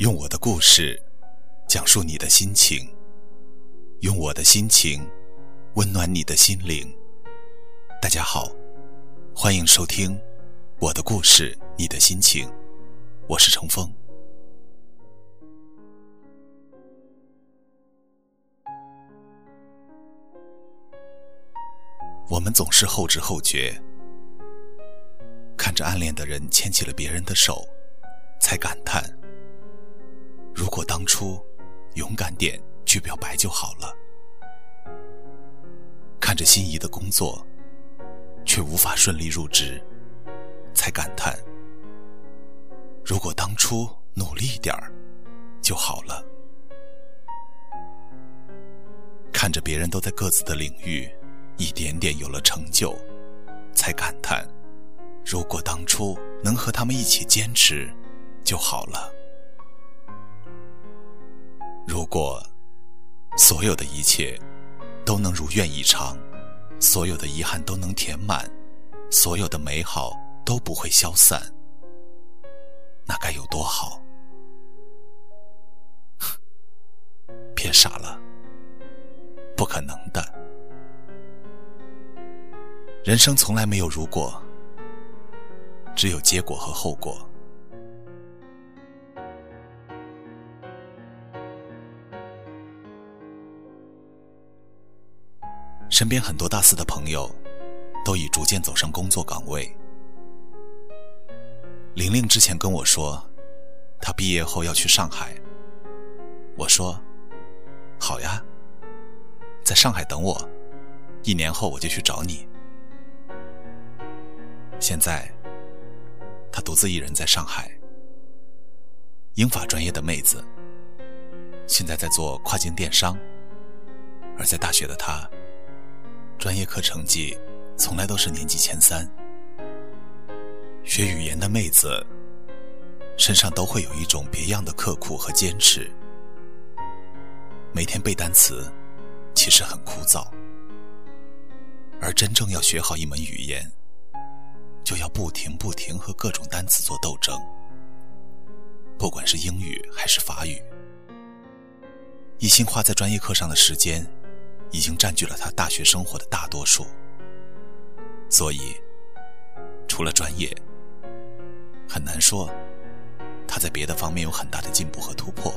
用我的故事讲述你的心情，用我的心情温暖你的心灵。大家好，欢迎收听《我的故事，你的心情》，我是程峰。我们总是后知后觉，看着暗恋的人牵起了别人的手，才感叹。如果当初勇敢点去表白就好了。看着心仪的工作，却无法顺利入职，才感叹：如果当初努力点儿就好了。看着别人都在各自的领域一点点有了成就，才感叹：如果当初能和他们一起坚持就好了。如果所有的一切都能如愿以偿，所有的遗憾都能填满，所有的美好都不会消散，那该有多好！别傻了，不可能的。人生从来没有如果，只有结果和后果。身边很多大四的朋友，都已逐渐走上工作岗位。玲玲之前跟我说，她毕业后要去上海。我说：“好呀，在上海等我，一年后我就去找你。”现在，她独自一人在上海。英法专业的妹子，现在在做跨境电商，而在大学的她。专业课成绩从来都是年级前三。学语言的妹子身上都会有一种别样的刻苦和坚持。每天背单词其实很枯燥，而真正要学好一门语言，就要不停不停和各种单词做斗争。不管是英语还是法语，一心花在专业课上的时间。已经占据了他大学生活的大多数，所以除了专业，很难说他在别的方面有很大的进步和突破。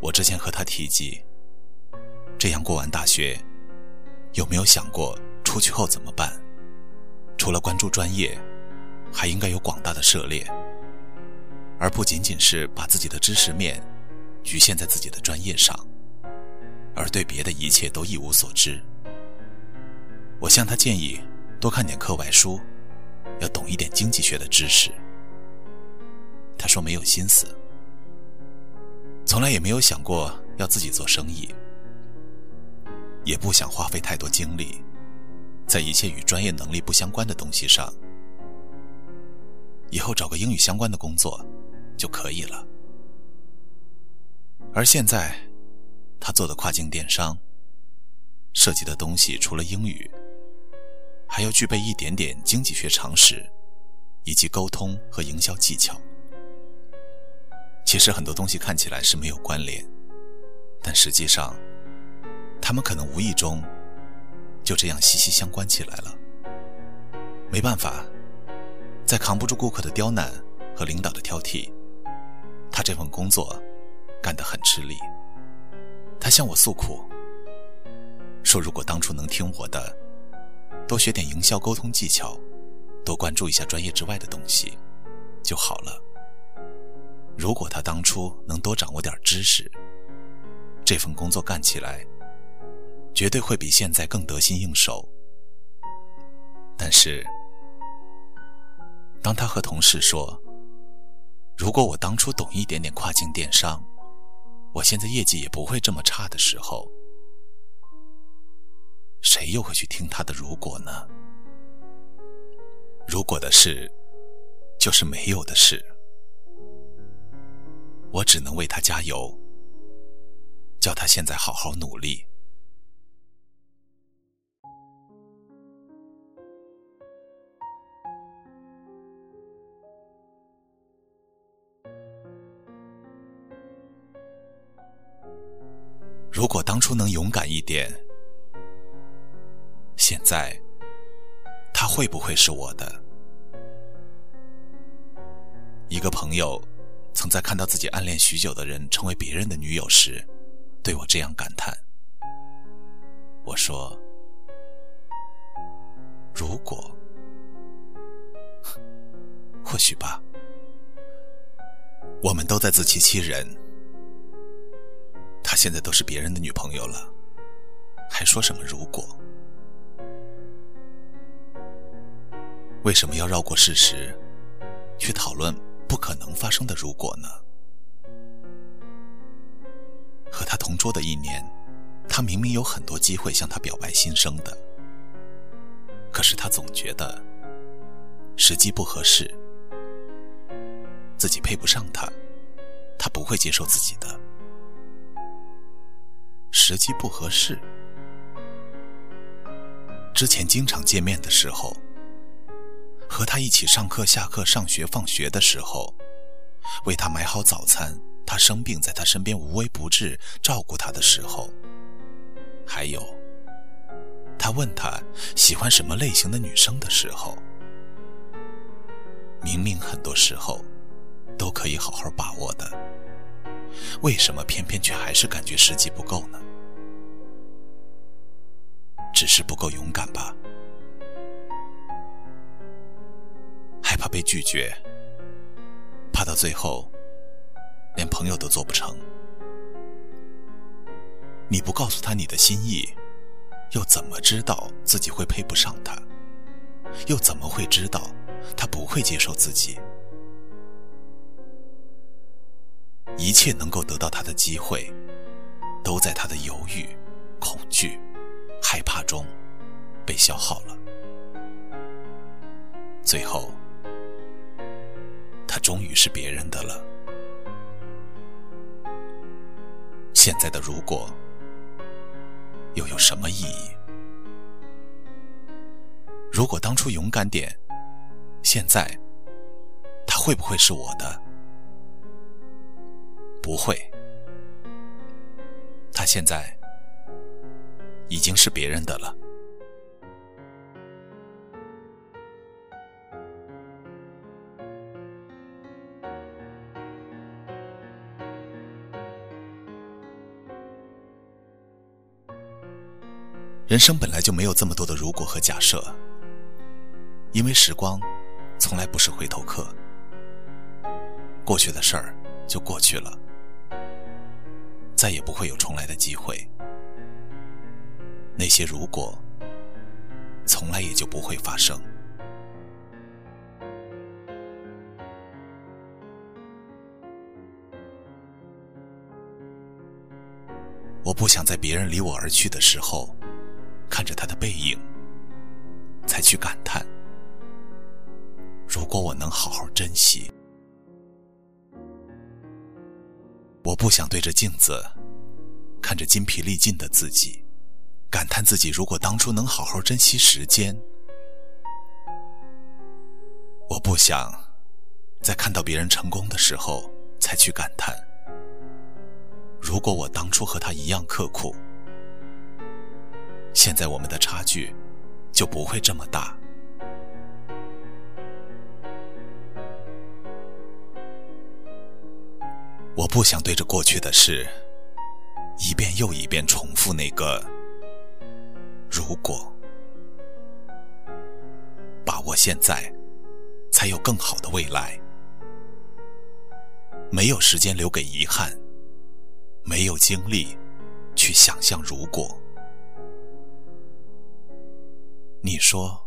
我之前和他提及，这样过完大学，有没有想过出去后怎么办？除了关注专业，还应该有广大的涉猎，而不仅仅是把自己的知识面局限在自己的专业上。而对别的一切都一无所知。我向他建议多看点课外书，要懂一点经济学的知识。他说没有心思，从来也没有想过要自己做生意，也不想花费太多精力在一切与专业能力不相关的东西上。以后找个英语相关的工作就可以了。而现在。他做的跨境电商，涉及的东西除了英语，还要具备一点点经济学常识，以及沟通和营销技巧。其实很多东西看起来是没有关联，但实际上，他们可能无意中就这样息息相关起来了。没办法，在扛不住顾客的刁难和领导的挑剔，他这份工作干得很吃力。他向我诉苦，说：“如果当初能听我的，多学点营销沟通技巧，多关注一下专业之外的东西，就好了。如果他当初能多掌握点知识，这份工作干起来，绝对会比现在更得心应手。但是，当他和同事说：‘如果我当初懂一点点跨境电商’，”我现在业绩也不会这么差的时候，谁又会去听他的？如果呢？如果的事，就是没有的事。我只能为他加油，叫他现在好好努力。如果当初能勇敢一点，现在他会不会是我的？一个朋友曾在看到自己暗恋许久的人成为别人的女友时，对我这样感叹。我说：“如果，或许吧。我们都在自欺欺人。现在都是别人的女朋友了，还说什么如果？为什么要绕过事实，去讨论不可能发生的如果呢？和他同桌的一年。”他明明有很多机会向他表白心声的，可是他总觉得时机不合适，自己配不上他，他不会接受自己的。时机不合适，之前经常见面的时候，和他一起上课、下课、上学、放学的时候，为他买好早餐，他生病在他身边无微不至照顾他的时候。还有，他问他喜欢什么类型的女生的时候，明明很多时候都可以好好把握的，为什么偏偏却还是感觉时机不够呢？只是不够勇敢吧？害怕被拒绝，怕到最后连朋友都做不成。你不告诉他你的心意，又怎么知道自己会配不上他？又怎么会知道他不会接受自己？一切能够得到他的机会，都在他的犹豫、恐惧、害怕中被消耗了。最后，他终于是别人的了。现在的如果。又有什么意义？如果当初勇敢点，现在他会不会是我的？不会，他现在已经是别人的了。人生本来就没有这么多的如果和假设，因为时光从来不是回头客，过去的事儿就过去了，再也不会有重来的机会。那些如果，从来也就不会发生。我不想在别人离我而去的时候。看着他的背影，才去感叹：如果我能好好珍惜。我不想对着镜子，看着筋疲力尽的自己，感叹自己如果当初能好好珍惜时间。我不想在看到别人成功的时候，才去感叹：如果我当初和他一样刻苦。现在我们的差距就不会这么大。我不想对着过去的事一遍又一遍重复那个如果，把握现在，才有更好的未来。没有时间留给遗憾，没有精力去想象如果。你说：“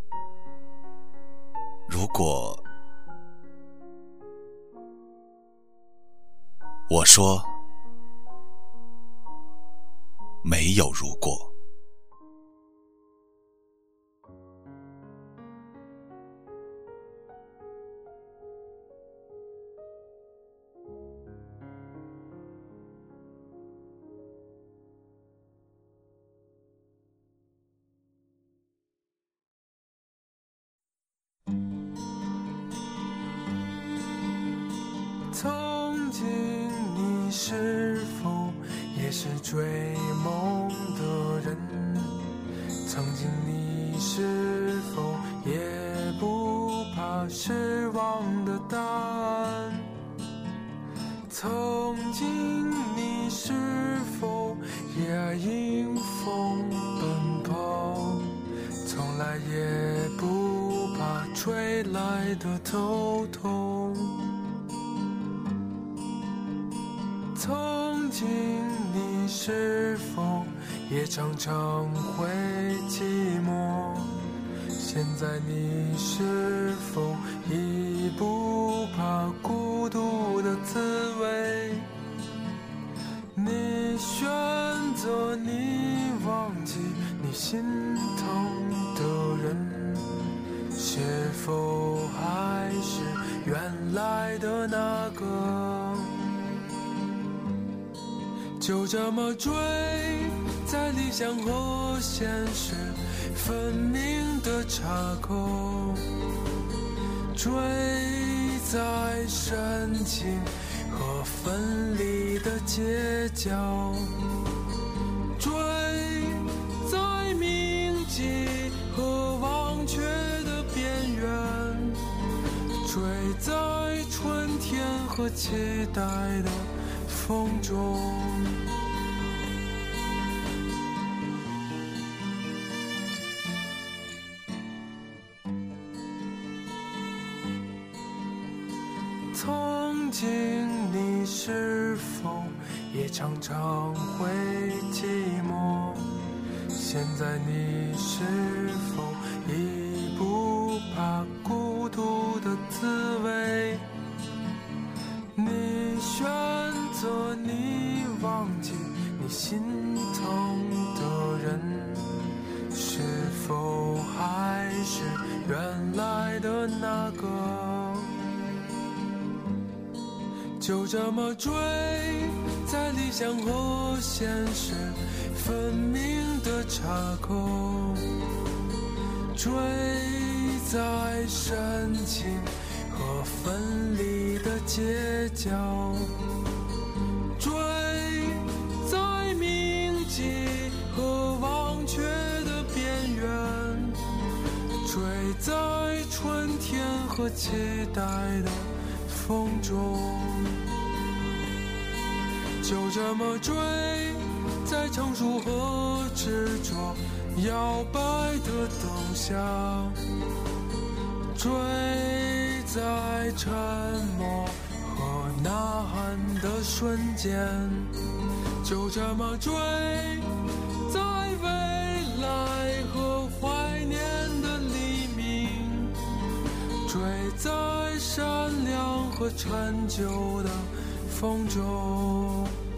如果……”我说：“没有如果。”从。是否也是追梦的人曾经你是否也不怕失望的答案曾经你是否也迎风奔跑从来也不怕吹来的头痛是否也常常会寂寞？现在你是否已不怕孤独的滋味？你选择你忘记你心疼的人，是否还是原来的那就这么追，在理想和现实分明的岔口，追在深情和分离的街角，追在铭记和忘却的边缘，追在春天和期待的风中。曾经你是否也常常会寂寞？现在你是否就这么追，在理想和现实分明的岔口，追在深情和分离的街角，追在铭记和忘却的边缘，追在春天和期待的风中。就这么追，在成熟和执着摇摆的灯下，追在沉默和呐喊的瞬间，就这么追，在未来和怀念的黎明，追在善良和陈旧的风中。